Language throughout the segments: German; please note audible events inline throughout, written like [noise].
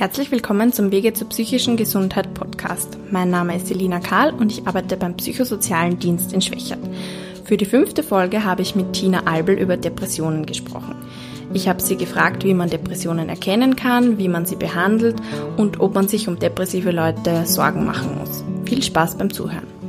Herzlich willkommen zum Wege zur psychischen Gesundheit Podcast. Mein Name ist Selina Karl und ich arbeite beim Psychosozialen Dienst in Schwächert. Für die fünfte Folge habe ich mit Tina Albel über Depressionen gesprochen. Ich habe sie gefragt, wie man Depressionen erkennen kann, wie man sie behandelt und ob man sich um depressive Leute Sorgen machen muss. Viel Spaß beim Zuhören.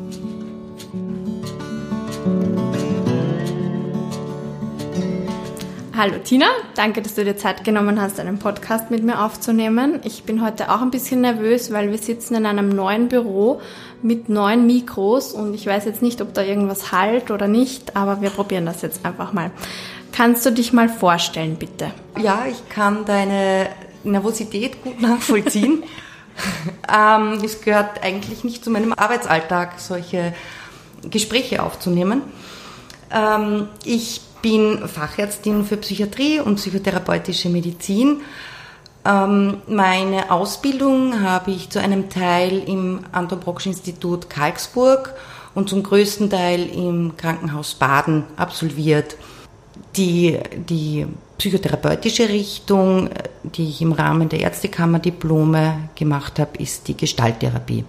Hallo Tina, danke, dass du dir Zeit genommen hast, einen Podcast mit mir aufzunehmen. Ich bin heute auch ein bisschen nervös, weil wir sitzen in einem neuen Büro mit neuen Mikros und ich weiß jetzt nicht, ob da irgendwas halt oder nicht, aber wir probieren das jetzt einfach mal. Kannst du dich mal vorstellen, bitte? Ja, ich kann deine Nervosität gut nachvollziehen. [laughs] ähm, es gehört eigentlich nicht zu meinem Arbeitsalltag, solche Gespräche aufzunehmen. Ähm, ich bin Fachärztin für Psychiatrie und psychotherapeutische Medizin. Ähm, meine Ausbildung habe ich zu einem Teil im Anton Brocksch Institut Karlsburg und zum größten Teil im Krankenhaus Baden absolviert. Die, die psychotherapeutische Richtung, die ich im Rahmen der Ärztekammerdiplome gemacht habe, ist die Gestalttherapie.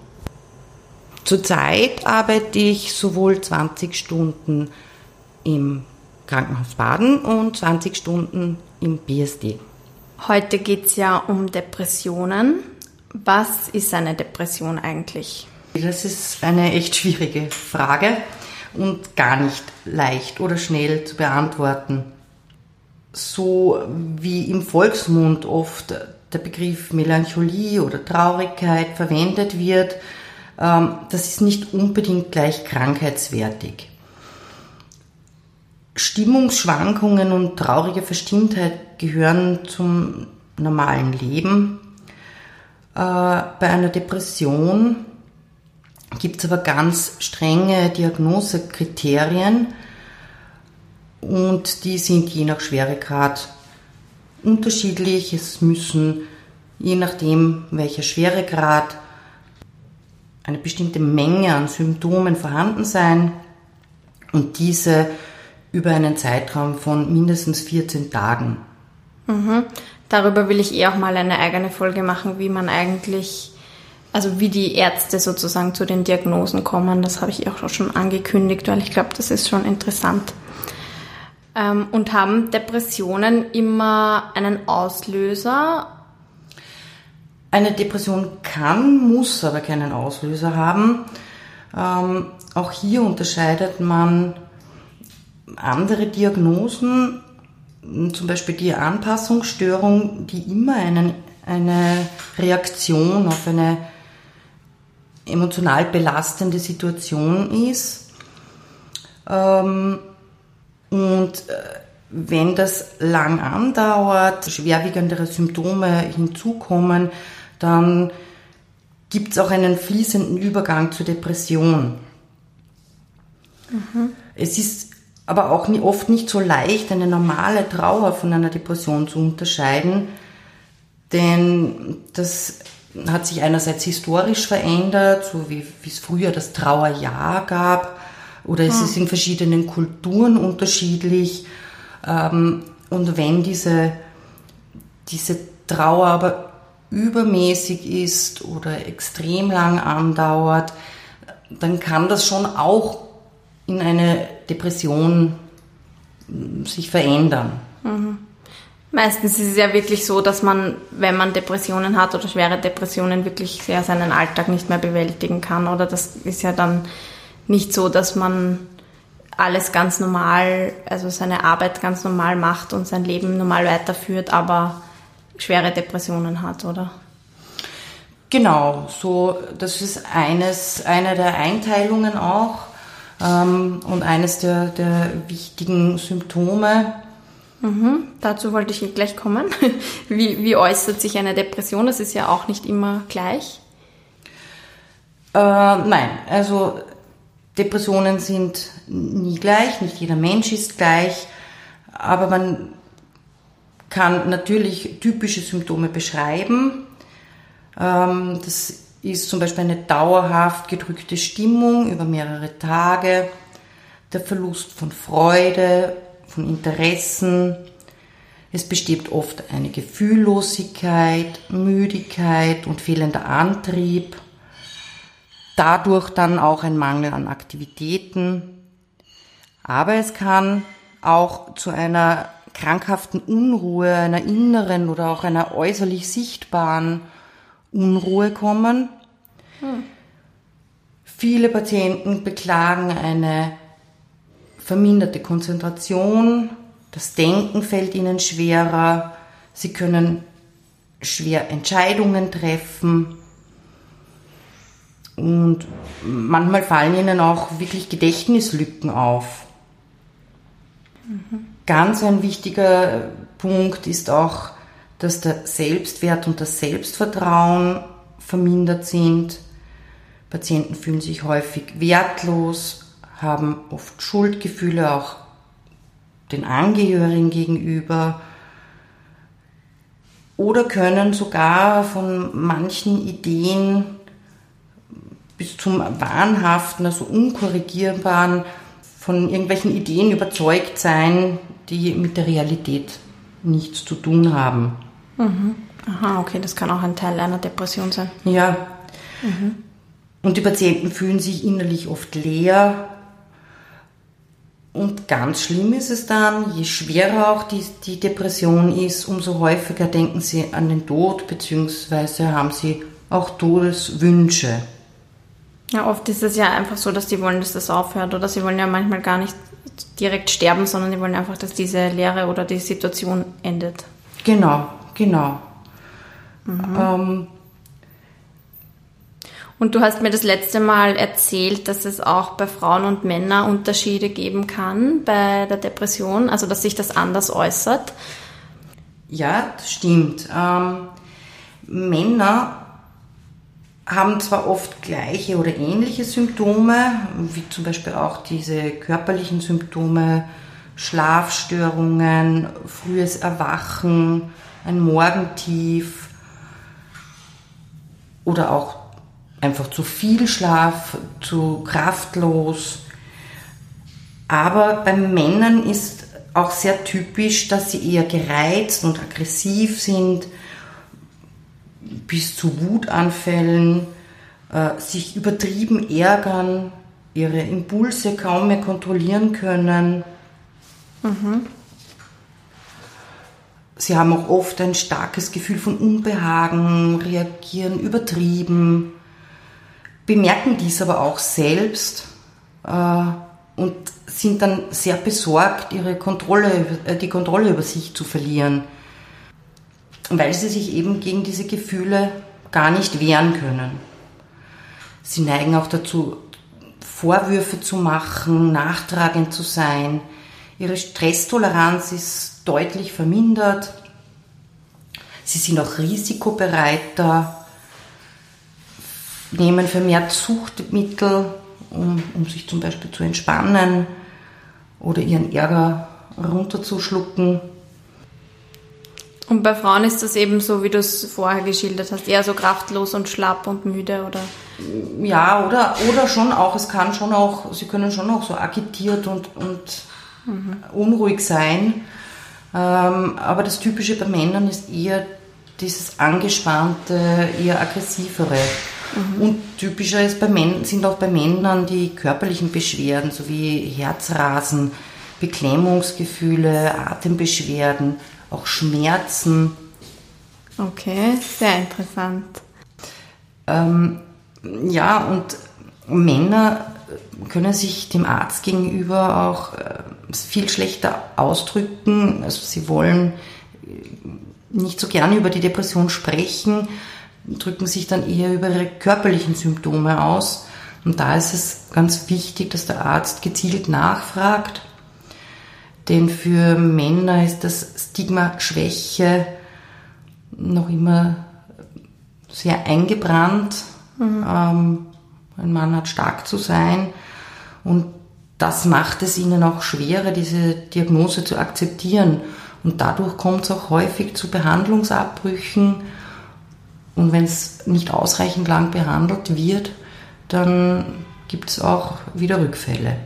Zurzeit arbeite ich sowohl 20 Stunden im Krankenhaus Baden und 20 Stunden im BSD. Heute geht es ja um Depressionen. Was ist eine Depression eigentlich? Das ist eine echt schwierige Frage und gar nicht leicht oder schnell zu beantworten. So wie im Volksmund oft der Begriff Melancholie oder Traurigkeit verwendet wird, ähm, das ist nicht unbedingt gleich krankheitswertig. Stimmungsschwankungen und traurige Verstimmtheit gehören zum normalen Leben. Äh, bei einer Depression gibt es aber ganz strenge Diagnosekriterien und die sind je nach Schweregrad unterschiedlich. Es müssen je nachdem, welcher Schweregrad, eine bestimmte Menge an Symptomen vorhanden sein und diese über einen Zeitraum von mindestens 14 Tagen. Mhm. Darüber will ich eh auch mal eine eigene Folge machen, wie man eigentlich, also wie die Ärzte sozusagen zu den Diagnosen kommen. Das habe ich auch schon angekündigt, weil ich glaube, das ist schon interessant. Ähm, und haben Depressionen immer einen Auslöser? Eine Depression kann, muss aber keinen Auslöser haben. Ähm, auch hier unterscheidet man andere Diagnosen, zum Beispiel die Anpassungsstörung, die immer einen, eine Reaktion auf eine emotional belastende Situation ist. Ähm, und äh, wenn das lang andauert, schwerwiegendere Symptome hinzukommen, dann gibt es auch einen fließenden Übergang zur Depression. Mhm. Es ist aber auch oft nicht so leicht, eine normale Trauer von einer Depression zu unterscheiden, denn das hat sich einerseits historisch verändert, so wie, wie es früher das Trauerjahr gab, oder es hm. ist in verschiedenen Kulturen unterschiedlich. Ähm, und wenn diese, diese Trauer aber übermäßig ist oder extrem lang andauert, dann kann das schon auch in eine Depression sich verändern. Mhm. Meistens ist es ja wirklich so, dass man, wenn man Depressionen hat oder schwere Depressionen, wirklich sehr seinen Alltag nicht mehr bewältigen kann. Oder das ist ja dann nicht so, dass man alles ganz normal, also seine Arbeit ganz normal macht und sein Leben normal weiterführt, aber schwere Depressionen hat, oder? Genau, so, das ist eines, eine der Einteilungen auch. Ähm, und eines der, der wichtigen Symptome. Mhm, dazu wollte ich gleich kommen. [laughs] Wie, wie äußert sich eine Depression? Das ist ja auch nicht immer gleich. Äh, nein, also Depressionen sind nie gleich, nicht jeder Mensch ist gleich, aber man kann natürlich typische Symptome beschreiben. Ähm, das ist zum Beispiel eine dauerhaft gedrückte Stimmung über mehrere Tage, der Verlust von Freude, von Interessen, Es besteht oft eine Gefühllosigkeit, Müdigkeit und fehlender Antrieb. Dadurch dann auch ein Mangel an Aktivitäten. Aber es kann auch zu einer krankhaften Unruhe, einer inneren oder auch einer äußerlich sichtbaren Unruhe kommen. Hm. Viele Patienten beklagen eine verminderte Konzentration, das Denken fällt ihnen schwerer, sie können schwer Entscheidungen treffen und manchmal fallen ihnen auch wirklich Gedächtnislücken auf. Mhm. Ganz ein wichtiger Punkt ist auch, dass der Selbstwert und das Selbstvertrauen vermindert sind. Patienten fühlen sich häufig wertlos, haben oft Schuldgefühle auch den Angehörigen gegenüber oder können sogar von manchen Ideen bis zum Wahnhaften, also unkorrigierbaren, von irgendwelchen Ideen überzeugt sein, die mit der Realität nichts zu tun haben. Mhm. Aha, okay, das kann auch ein Teil einer Depression sein. Ja. Mhm. Und die Patienten fühlen sich innerlich oft leer. Und ganz schlimm ist es dann, je schwerer auch die, die Depression ist, umso häufiger denken sie an den Tod, beziehungsweise haben sie auch Todeswünsche. Ja, oft ist es ja einfach so, dass die wollen, dass das aufhört oder sie wollen ja manchmal gar nicht direkt sterben, sondern die wollen einfach, dass diese Lehre oder die Situation endet. Genau, genau. Mhm. Ähm, und du hast mir das letzte Mal erzählt, dass es auch bei Frauen und Männern Unterschiede geben kann bei der Depression, also dass sich das anders äußert. Ja, das stimmt. Ähm, Männer haben zwar oft gleiche oder ähnliche Symptome, wie zum Beispiel auch diese körperlichen Symptome, Schlafstörungen, frühes Erwachen, ein Morgentief oder auch einfach zu viel Schlaf, zu kraftlos. Aber bei Männern ist auch sehr typisch, dass sie eher gereizt und aggressiv sind, bis zu Wutanfällen, äh, sich übertrieben ärgern, ihre Impulse kaum mehr kontrollieren können. Mhm. Sie haben auch oft ein starkes Gefühl von Unbehagen, reagieren übertrieben, bemerken dies aber auch selbst äh, und sind dann sehr besorgt, ihre Kontrolle, äh, die Kontrolle über sich zu verlieren weil sie sich eben gegen diese Gefühle gar nicht wehren können. Sie neigen auch dazu, Vorwürfe zu machen, nachtragend zu sein. Ihre Stresstoleranz ist deutlich vermindert. Sie sind auch risikobereiter, nehmen vermehrt Suchtmittel, um, um sich zum Beispiel zu entspannen oder ihren Ärger runterzuschlucken. Und bei Frauen ist das eben so, wie du es vorher geschildert hast, eher so kraftlos und schlapp und müde, oder? Ja, oder, oder schon auch, es kann schon auch, sie können schon auch so agitiert und, und mhm. unruhig sein. Ähm, aber das Typische bei Männern ist eher dieses angespannte, eher aggressivere. Mhm. Und typischer ist bei Männern, sind auch bei Männern die körperlichen Beschwerden, sowie Herzrasen, Beklemmungsgefühle, Atembeschwerden, auch Schmerzen. Okay, sehr interessant. Ähm, ja, und Männer können sich dem Arzt gegenüber auch äh, viel schlechter ausdrücken. Also sie wollen nicht so gerne über die Depression sprechen, drücken sich dann eher über ihre körperlichen Symptome aus. Und da ist es ganz wichtig, dass der Arzt gezielt nachfragt denn für Männer ist das Stigma Schwäche noch immer sehr eingebrannt. Mhm. Ähm, ein Mann hat stark zu sein und das macht es ihnen auch schwerer, diese Diagnose zu akzeptieren. Und dadurch kommt es auch häufig zu Behandlungsabbrüchen. Und wenn es nicht ausreichend lang behandelt wird, dann gibt es auch wieder Rückfälle.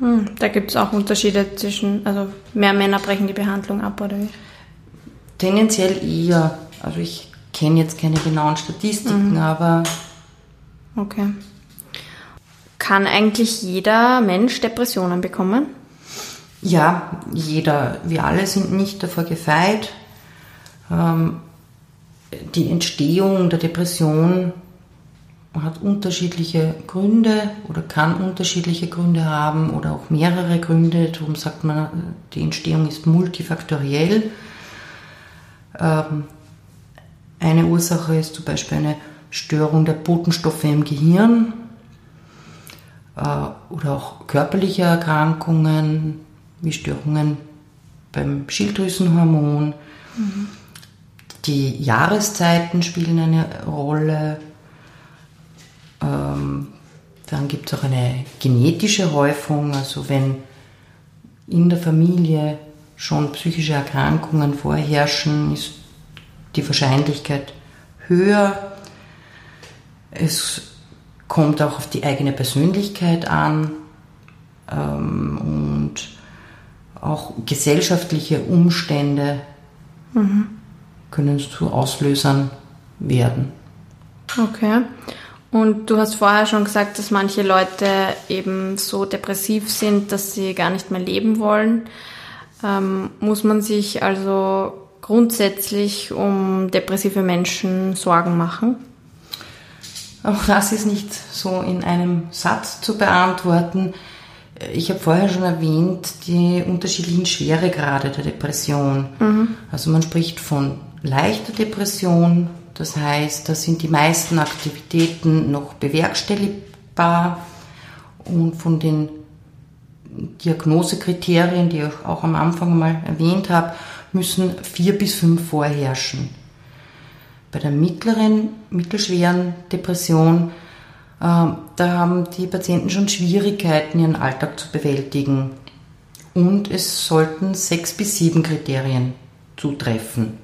Hm, da gibt es auch Unterschiede zwischen, also mehr Männer brechen die Behandlung ab, oder wie? Tendenziell eher. Also ich kenne jetzt keine genauen Statistiken, mhm. aber. Okay. Kann eigentlich jeder Mensch Depressionen bekommen? Ja, jeder. Wir alle sind nicht davor gefeit. Ähm, die Entstehung der Depression hat unterschiedliche Gründe oder kann unterschiedliche Gründe haben oder auch mehrere Gründe. Darum sagt man, die Entstehung ist multifaktoriell. Ähm, eine Ursache ist zum Beispiel eine Störung der Botenstoffe im Gehirn äh, oder auch körperliche Erkrankungen wie Störungen beim Schilddrüsenhormon. Mhm. Die Jahreszeiten spielen eine Rolle. Ähm, dann gibt es auch eine genetische Häufung, also wenn in der Familie schon psychische Erkrankungen vorherrschen, ist die Wahrscheinlichkeit höher. Es kommt auch auf die eigene Persönlichkeit an ähm, und auch gesellschaftliche Umstände mhm. können zu Auslösern werden. Okay. Und du hast vorher schon gesagt, dass manche Leute eben so depressiv sind, dass sie gar nicht mehr leben wollen. Ähm, muss man sich also grundsätzlich um depressive Menschen Sorgen machen? Auch das ist nicht so in einem Satz zu beantworten. Ich habe vorher schon erwähnt, die unterschiedlichen Schweregrade der Depression. Mhm. Also man spricht von leichter Depression, das heißt, da sind die meisten Aktivitäten noch bewerkstelligbar und von den Diagnosekriterien, die ich auch am Anfang mal erwähnt habe, müssen vier bis fünf vorherrschen. Bei der mittleren, mittelschweren Depression, äh, da haben die Patienten schon Schwierigkeiten, ihren Alltag zu bewältigen. Und es sollten sechs bis sieben Kriterien zutreffen.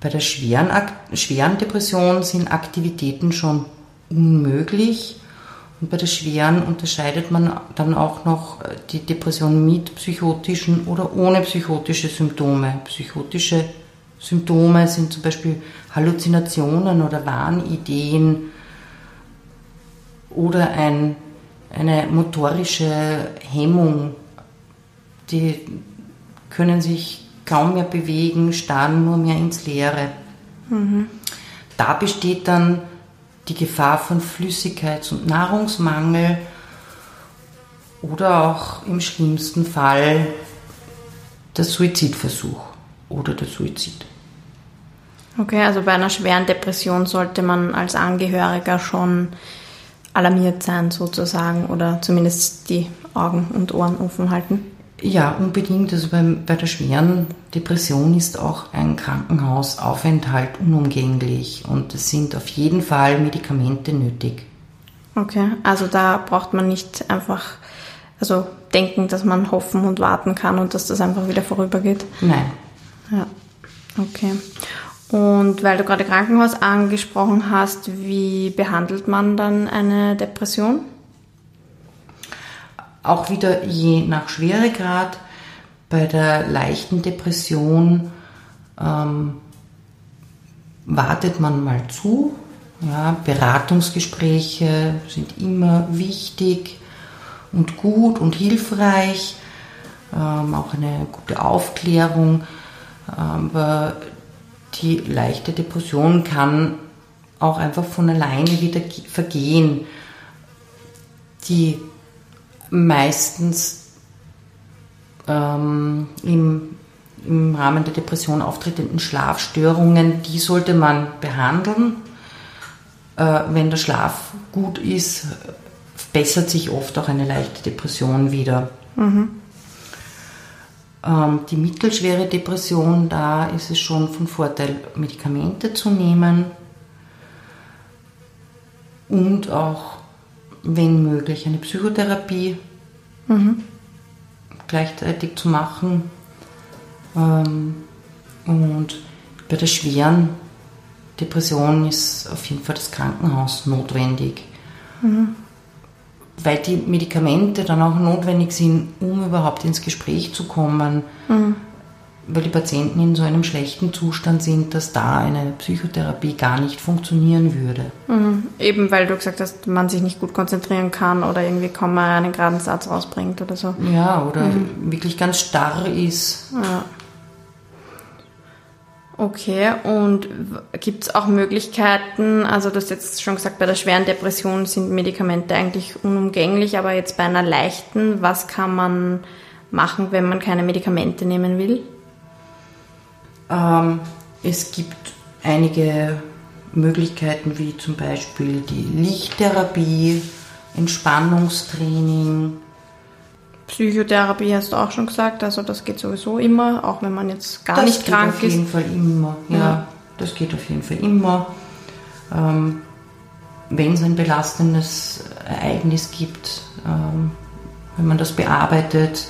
Bei der schweren, schweren Depression sind Aktivitäten schon unmöglich und bei der schweren unterscheidet man dann auch noch äh, die Depression mit psychotischen oder ohne psychotische Symptome. Psychotische Symptome sind zum Beispiel Halluzinationen oder Wahnideen oder ein, eine motorische Hemmung. Die können sich kaum mehr bewegen, starren nur mehr ins Leere. Mhm. Da besteht dann die Gefahr von Flüssigkeits- und Nahrungsmangel oder auch im schlimmsten Fall der Suizidversuch oder der Suizid. Okay, also bei einer schweren Depression sollte man als Angehöriger schon alarmiert sein sozusagen oder zumindest die Augen und Ohren offen halten. Ja, unbedingt. Also beim, bei der schweren Depression ist auch ein Krankenhausaufenthalt unumgänglich und es sind auf jeden Fall Medikamente nötig. Okay, also da braucht man nicht einfach also denken, dass man hoffen und warten kann und dass das einfach wieder vorübergeht. Nein. Ja, okay. Und weil du gerade Krankenhaus angesprochen hast, wie behandelt man dann eine Depression? Auch wieder je nach Schweregrad. Bei der leichten Depression ähm, wartet man mal zu. Ja, Beratungsgespräche sind immer wichtig und gut und hilfreich. Ähm, auch eine gute Aufklärung. Aber die leichte Depression kann auch einfach von alleine wieder vergehen. Die meistens ähm, im, im Rahmen der Depression auftretenden Schlafstörungen, die sollte man behandeln. Äh, wenn der Schlaf gut ist, bessert sich oft auch eine leichte Depression wieder. Mhm. Ähm, die mittelschwere Depression, da ist es schon von Vorteil, Medikamente zu nehmen und auch wenn möglich, eine Psychotherapie mhm. gleichzeitig zu machen. Ähm, und bei der schweren Depression ist auf jeden Fall das Krankenhaus notwendig. Mhm. Weil die Medikamente dann auch notwendig sind, um überhaupt ins Gespräch zu kommen. Mhm. weil die Patienten in so einem schlechten Zustand sind, dass da eine Psychotherapie gar nicht funktionieren würde. Mhm. Eben weil du gesagt hast, man sich nicht gut konzentrieren kann oder irgendwie kaum mal einen geraden Satz rausbringt oder so. Ja, oder mhm. wirklich ganz starr ist. Ja. Okay, und gibt es auch Möglichkeiten, also du hast jetzt schon gesagt, bei der schweren Depression sind Medikamente eigentlich unumgänglich, aber jetzt bei einer leichten, was kann man machen, wenn man keine Medikamente nehmen will? Ähm, es gibt einige Möglichkeiten wie zum Beispiel die Lichttherapie, Entspannungstraining. Psychotherapie hast du auch schon gesagt, also das geht sowieso immer, auch wenn man jetzt gar das nicht krank ist. Das geht auf jeden Fall immer, ja, ja, Das geht auf jeden Fall immer. Ähm, wenn es ein belastendes Ereignis gibt, ähm, wenn man das bearbeitet,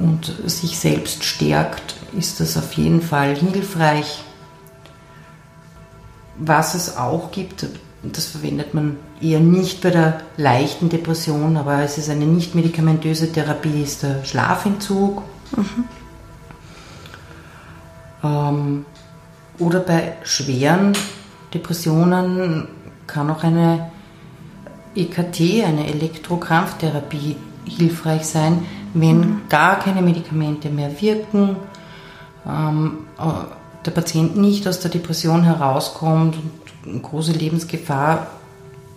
und sich selbst stärkt, ist das auf jeden Fall hilfreich. Was es auch gibt, das verwendet man eher nicht bei der leichten Depression, aber es ist eine nicht medikamentöse Therapie, ist der Schlafentzug. Mhm. Ähm, oder bei schweren Depressionen kann auch eine EKT, eine Elektrokrampftherapie hilfreich sein, wenn mhm. gar keine Medikamente mehr wirken, ähm, äh, der Patient nicht aus der Depression herauskommt und große Lebensgefahr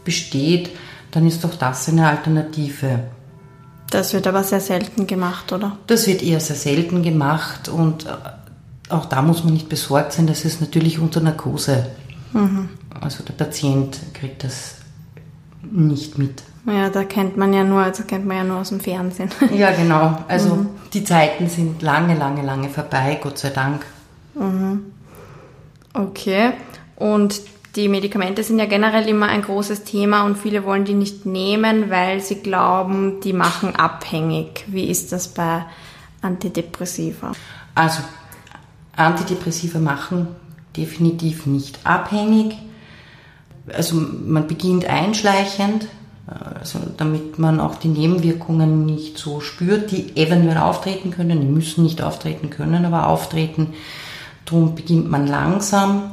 besteht, dann ist doch das eine Alternative. Das wird aber sehr selten gemacht, oder? Das wird eher sehr selten gemacht und äh, auch da muss man nicht besorgt sein, das ist natürlich unter Narkose. Mhm. Also der Patient kriegt das nicht mit. Ja, da kennt man ja nur, also kennt man ja nur aus dem Fernsehen. [laughs] Ja, genau. Also mhm. die Zeiten sind lange, lange, lange vorbei, Gott sei Dank. Mhm. Okay. Und die Medikamente sind ja generell immer ein großes Thema und viele wollen die nicht nehmen, weil sie glauben, die machen abhängig. Wie ist das bei Antidepressiva? Also Antidepressiva machen definitiv nicht abhängig. Also man beginnt einschleichend, also damit man auch die Nebenwirkungen nicht so spürt, die eventuell auftreten können, die müssen nicht auftreten können, aber auftreten. Darum beginnt man langsam.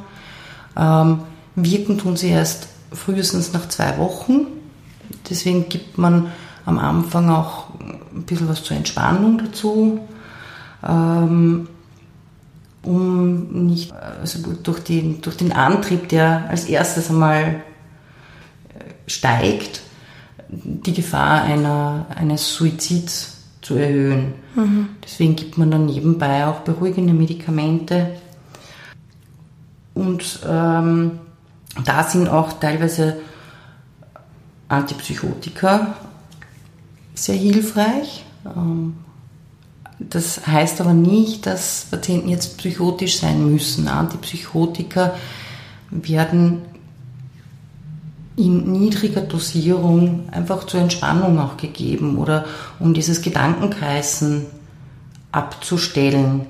Ähm, wirken tun sie erst frühestens nach zwei Wochen. Deswegen gibt man am Anfang auch ein bisschen was zur Entspannung dazu, ähm, um nicht also durch, den, durch den Antrieb, der als erstes einmal äh, steigt, die Gefahr einer, eines Suizids zu erhöhen. Mhm. Deswegen gibt man dann nebenbei auch beruhigende Medikamente. Und ähm, da sind auch teilweise Antipsychotika sehr hilfreich. Ähm, das heißt aber nicht, dass Patienten jetzt psychotisch sein müssen. Antipsychotika werden in niedriger Dosierung einfach zur Entspannung auch gegeben oder um dieses Gedankenkreisen abzustellen.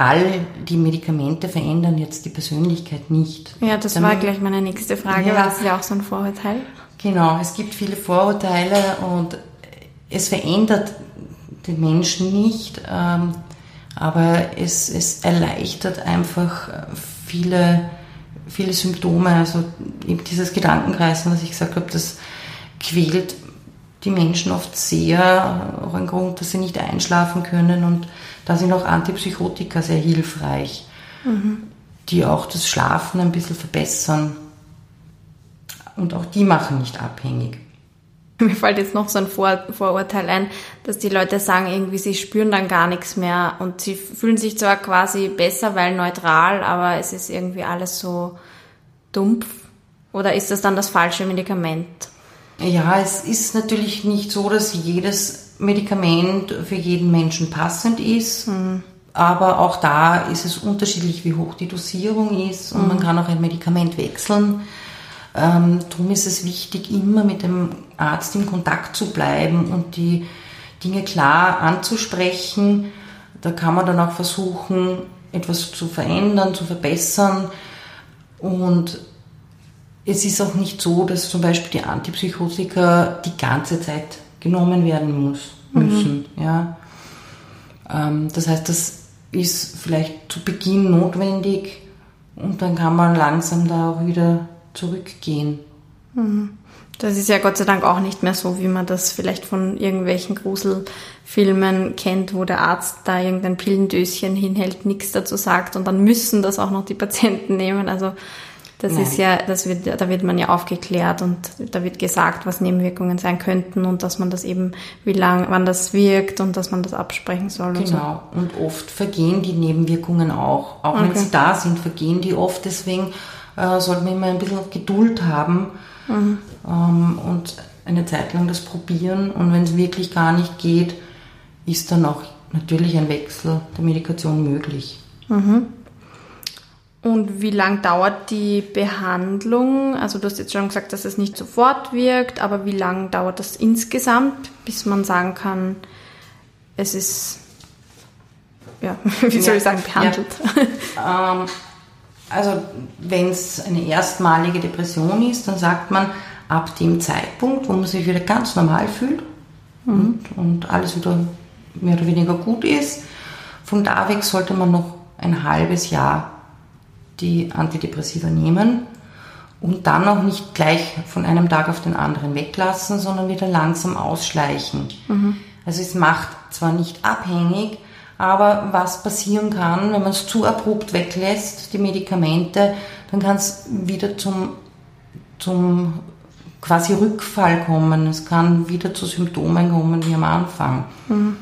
All die Medikamente verändern jetzt die Persönlichkeit nicht. Ja, das Damit, war gleich meine nächste Frage. Ja, das ist ja auch so ein Vorurteil. Genau, es gibt viele Vorurteile und es verändert den Menschen nicht, ähm, aber es, es erleichtert einfach viele viele Symptome, also eben dieses Gedankenkreisen, was ich gesagt habe, das quält die Menschen oft sehr, auch ein Grund, dass sie nicht einschlafen können und da sind auch Antipsychotika sehr hilfreich, mhm. die auch das Schlafen ein bisschen verbessern und auch die machen nicht abhängig. [laughs] Mir fällt jetzt noch so ein Vor Vorurteil ein, dass die Leute sagen, irgendwie sie spüren dann gar nichts mehr und sie fühlen sich zwar quasi besser, weil neutral, aber es ist irgendwie alles so dumpf. Oder ist das dann das falsche Medikament? Ja, es ist natürlich nicht so, dass jedes Medikament für jeden Menschen passend ist. Mhm. Aber auch da ist es unterschiedlich, wie hoch die Dosierung ist und mhm. man kann auch ein Medikament wechseln. Ähm, darum ist es wichtig, immer mit dem Arzt in Kontakt zu bleiben und die Dinge klar anzusprechen. Da kann man dann auch versuchen, etwas zu verändern, zu verbessern. Und es ist auch nicht so, dass zum Beispiel die Antipsychotika die ganze Zeit genommen werden muss, müssen. Mhm. Ja. Ähm, das heißt, das ist vielleicht zu Beginn notwendig und dann kann man langsam da auch wieder zurückgehen. Mhm. Das ist ja Gott sei Dank auch nicht mehr so, wie man das vielleicht von irgendwelchen Gruselfilmen kennt, wo der Arzt da irgendein Pillendöschen hinhält, nichts dazu sagt und dann müssen das auch noch die Patienten nehmen. Also das Nein. ist ja, das wird, da wird man ja aufgeklärt und da wird gesagt, was Nebenwirkungen sein könnten und dass man das eben, wie lang, wann das wirkt und dass man das absprechen soll. Genau. Und, so. und oft vergehen die Nebenwirkungen auch. Auch okay. wenn sie da sind, vergehen die oft. Deswegen äh, sollte man immer ein bisschen Geduld haben mhm. ähm, und eine Zeit lang das probieren. Und wenn es wirklich gar nicht geht, ist dann auch natürlich ein Wechsel der Medikation möglich. Mhm. Und wie lang dauert die Behandlung? Also du hast jetzt schon gesagt, dass es nicht sofort wirkt, aber wie lang dauert das insgesamt, bis man sagen kann, es ist, ja, [laughs] wie soll ich sagen, behandelt? Ja. Ähm, also wenn es eine erstmalige Depression ist, dann sagt man, ab dem Zeitpunkt, wo man sich wieder ganz normal fühlt mhm. und, und alles wieder mehr oder weniger gut ist, von da weg sollte man noch ein halbes Jahr die Antidepressiva nehmen und dann auch nicht gleich von einem Tag auf den anderen weglassen, sondern wieder langsam ausschleichen. Mhm. Also es macht zwar nicht abhängig, aber was passieren kann, wenn man es zu abrupt weglässt, die Medikamente, dann kann es wieder zum, zum quasi Rückfall kommen. Es kann wieder zu Symptomen kommen wie am Anfang. Mhm.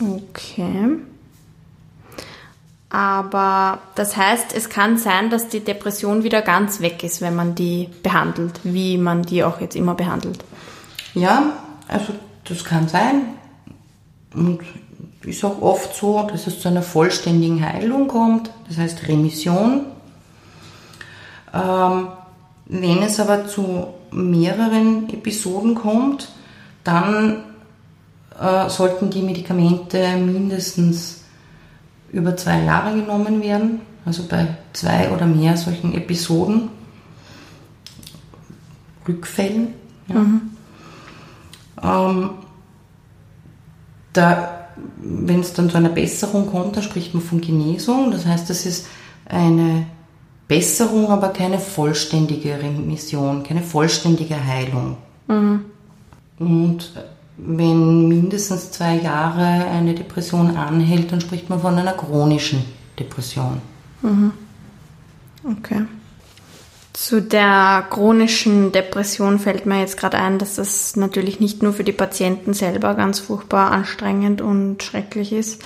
Okay. Aber das heißt, es kann sein, dass die Depression wieder ganz weg ist, wenn man die behandelt, wie man die auch jetzt immer behandelt. Ja, also das kann sein. Und ist auch oft so, dass es zu einer vollständigen Heilung kommt, das heißt Remission. Ähm, wenn es aber zu mehreren Episoden kommt, dann äh, sollten die Medikamente mindestens über zwei Jahre genommen werden, also bei zwei oder mehr solchen Episoden, Rückfällen. Ja. Mhm. Ähm, da, wenn es dann zu einer Besserung kommt, dann spricht man von Genesung. Das heißt, das ist eine Besserung, aber keine vollständige Remission, keine vollständige Heilung. Mhm. Und wenn mindestens zwei Jahre eine Depression anhält, dann spricht man von einer chronischen Depression. Mhm. Okay. Zu der chronischen Depression fällt mir jetzt gerade ein, dass das natürlich nicht nur für die Patienten selber ganz furchtbar anstrengend und schrecklich ist,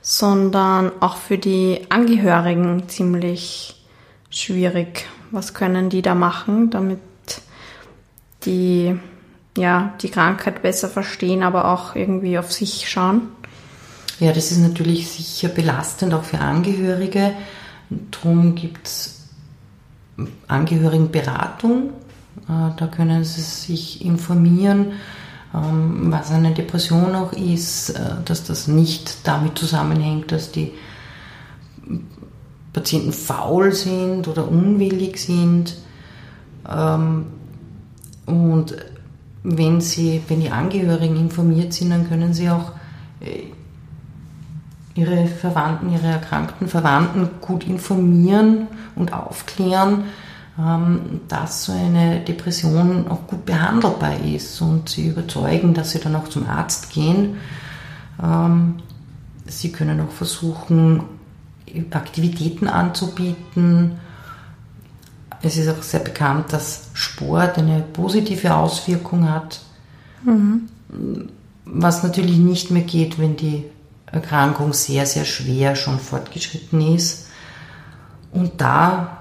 sondern auch für die Angehörigen ziemlich schwierig. Was können die da machen, damit die ja, die Krankheit besser verstehen, aber auch irgendwie auf sich schauen. Ja, das ist natürlich sicher belastend, auch für Angehörige. Darum gibt es Angehörigenberatung. Äh, da können sie sich informieren, ähm, was eine Depression auch ist, äh, dass das nicht damit zusammenhängt, dass die Patienten faul sind oder unwillig sind. Ähm, und wenn, sie, wenn die Angehörigen informiert sind, dann können sie auch äh, ihre Verwandten, ihre erkrankten Verwandten gut informieren und aufklären, ähm, dass so eine Depression auch gut behandelbar ist und sie überzeugen, dass sie dann auch zum Arzt gehen. Ähm, sie können auch versuchen, Aktivitäten anzubieten, es ist auch sehr bekannt, dass Sport eine positive Auswirkung hat, mhm. was natürlich nicht mehr geht, wenn die Erkrankung sehr, sehr schwer schon fortgeschritten ist. Und da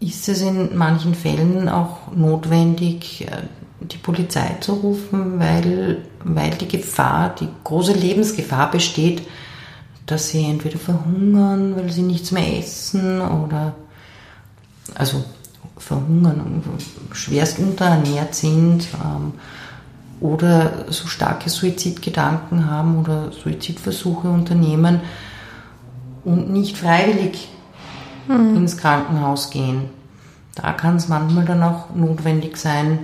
ist es in manchen Fällen auch notwendig, äh, die Polizei zu rufen, weil, weil die Gefahr, die große Lebensgefahr besteht, dass sie entweder verhungern, weil sie nichts mehr essen oder also verhungern schwerst unterernährt sind ähm, oder so starke Suizidgedanken haben oder Suizidversuche unternehmen und nicht freiwillig mhm. ins Krankenhaus gehen. Da kann es manchmal dann auch notwendig sein,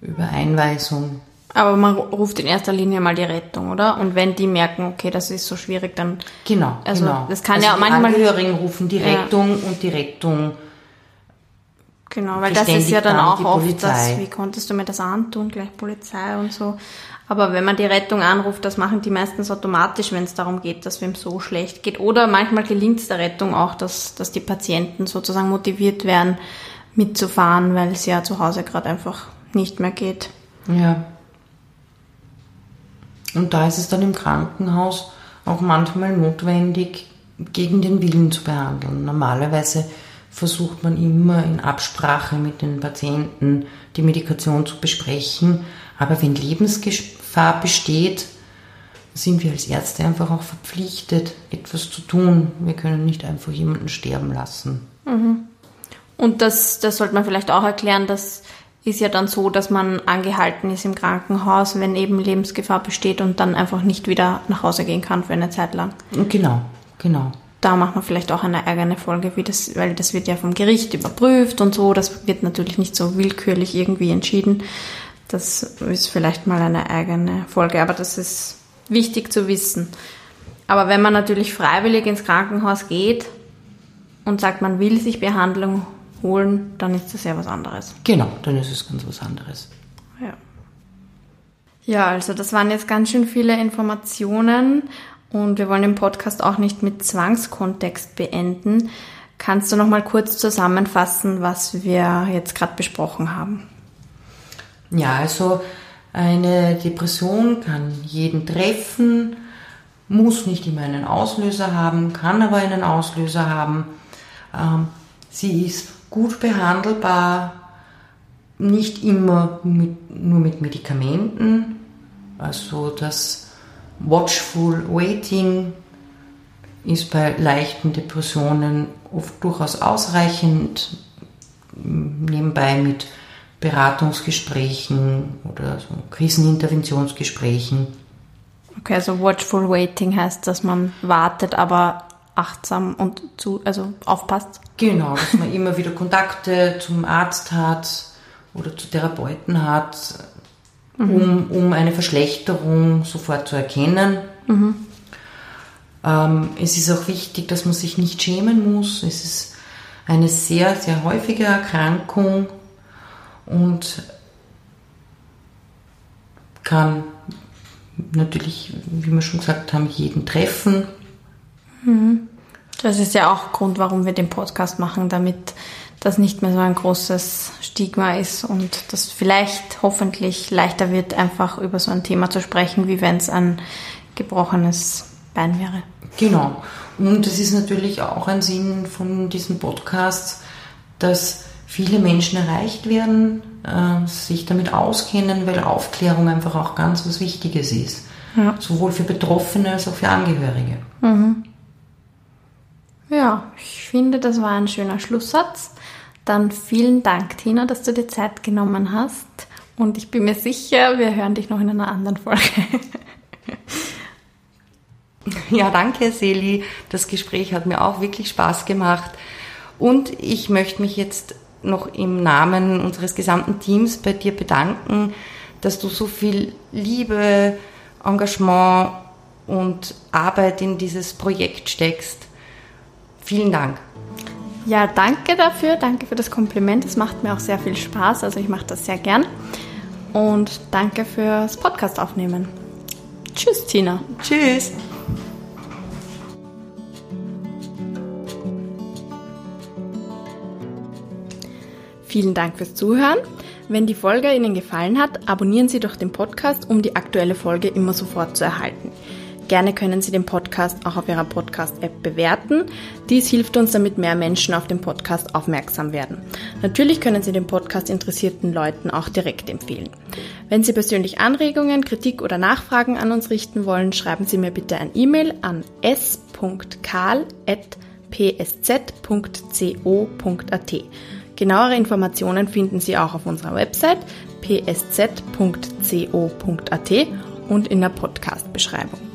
über Einweisung Aber man ruft in erster Linie mal die Rettung, oder? Und wenn die merken, okay, das ist so schwierig, dann. Genau, also genau. Das kann also ja die manchmal. Angehörigen rufen die Ja. Rettung und die Rettung. Genau, weil das ist ja dann dann auch die oft das, wie konntest du mir das antun, gleich Polizei und so. Aber wenn man die Rettung anruft, das machen die meistens automatisch, wenn es darum geht, dass wem so schlecht geht. Oder manchmal gelingt es der Rettung auch, dass, dass die Patienten sozusagen motiviert werden, mitzufahren, weil es ja zu Hause gerade einfach nicht mehr geht. Ja. Und da ist es dann im Krankenhaus auch manchmal notwendig, gegen den Willen zu behandeln. Normalerweise versucht man immer in Absprache mit den Patienten die Medikation zu besprechen. Aber wenn Lebensgefahr besteht, sind wir als Ärzte einfach auch verpflichtet, etwas zu tun. Wir können nicht einfach jemanden sterben lassen. Und das, das sollte man vielleicht auch erklären, das ist ja dann so, dass man angehalten ist im Krankenhaus, wenn eben Lebensgefahr besteht und dann einfach nicht wieder nach Hause gehen kann für eine Zeit lang. Genau, genau. Da macht man vielleicht auch eine eigene Folge, wie das, weil das wird ja vom Gericht überprüft und so. Das wird natürlich nicht so willkürlich irgendwie entschieden. Das ist vielleicht mal eine eigene Folge, aber das ist wichtig zu wissen. Aber wenn man natürlich freiwillig ins Krankenhaus geht und sagt, man will sich Behandlung holen, dann ist das ja was anderes. Genau, dann ist es ganz was anderes. Ja. Ja, also das waren jetzt ganz schön viele Informationen und wir wollen den Podcast auch nicht mit Zwangskontext beenden. Kannst du noch mal kurz zusammenfassen, was wir jetzt gerade besprochen haben? Ja, also eine Depression kann jeden treffen, muss nicht immer einen Auslöser haben, kann aber einen Auslöser haben. Ähm, sie ist gut behandelbar, nicht immer mit, nur mit Medikamenten. Also das Watchful Waiting ist bei leichten Depressionen oft durchaus ausreichend, nebenbei mit Beratungsgesprächen oder so Kriseninterventionsgesprächen. Okay, also watchful waiting heißt, dass man wartet, aber achtsam und zu, also aufpasst. Genau, dass man immer wieder Kontakte zum Arzt hat oder zu Therapeuten hat, um, um eine Verschlechterung sofort zu erkennen. Ähm, es ist auch wichtig, dass man sich nicht schämen muss. Es ist eine sehr, sehr häufige Erkrankung und kann natürlich, wie wir schon gesagt haben, jeden treffen. Das ist ja auch Grund, warum wir den Podcast machen, damit das nicht mehr so ein großes Stigma ist und das vielleicht hoffentlich leichter wird, einfach über so ein Thema zu sprechen, wie wenn es ein gebrochenes Bein wäre. Genau. Und es ist natürlich auch ein Sinn von diesen Podcasts, dass viele Menschen erreicht werden, äh, sich damit auskennen, weil Aufklärung einfach auch ganz was Wichtiges ist. Ja. Sowohl für Betroffene als auch für Angehörige. Ja, ich finde, das war ein schöner Schlusssatz. Dann vielen Dank, Tina, dass du dir Zeit genommen hast. Und ich bin mir sicher, wir hören dich noch in einer anderen Folge. [laughs] Ja, danke, Seli. Das Gespräch hat mir auch wirklich Spaß gemacht. Und ich möchte mich jetzt noch im Namen unseres gesamten Teams bei dir bedanken, dass du so viel Liebe, Engagement und Arbeit in dieses Projekt steckst. Vielen Dank. Ja, danke dafür, danke für das Kompliment. Es macht mir auch sehr viel Spaß, also ich mache das sehr gern. Und danke fürs Podcast aufnehmen. Tschüss, Tina. Tschüss. Vielen Dank fürs Zuhören. Wenn die Folge Ihnen gefallen hat, abonnieren Sie doch den Podcast, um die aktuelle Folge immer sofort zu erhalten. Gerne können Sie den Podcast auch auf Ihrer Podcast-App bewerten. Dies hilft uns, damit mehr Menschen auf den Podcast aufmerksam werden. Natürlich können Sie den Podcast interessierten Leuten auch direkt empfehlen. Wenn Sie persönlich Anregungen, Kritik oder Nachfragen an uns richten wollen, schreiben Sie mir bitte ein E-Mail an s.karl.psz.co.at. Genauere Informationen finden Sie auch auf unserer Website psz.co.at und in der Podcast-Beschreibung.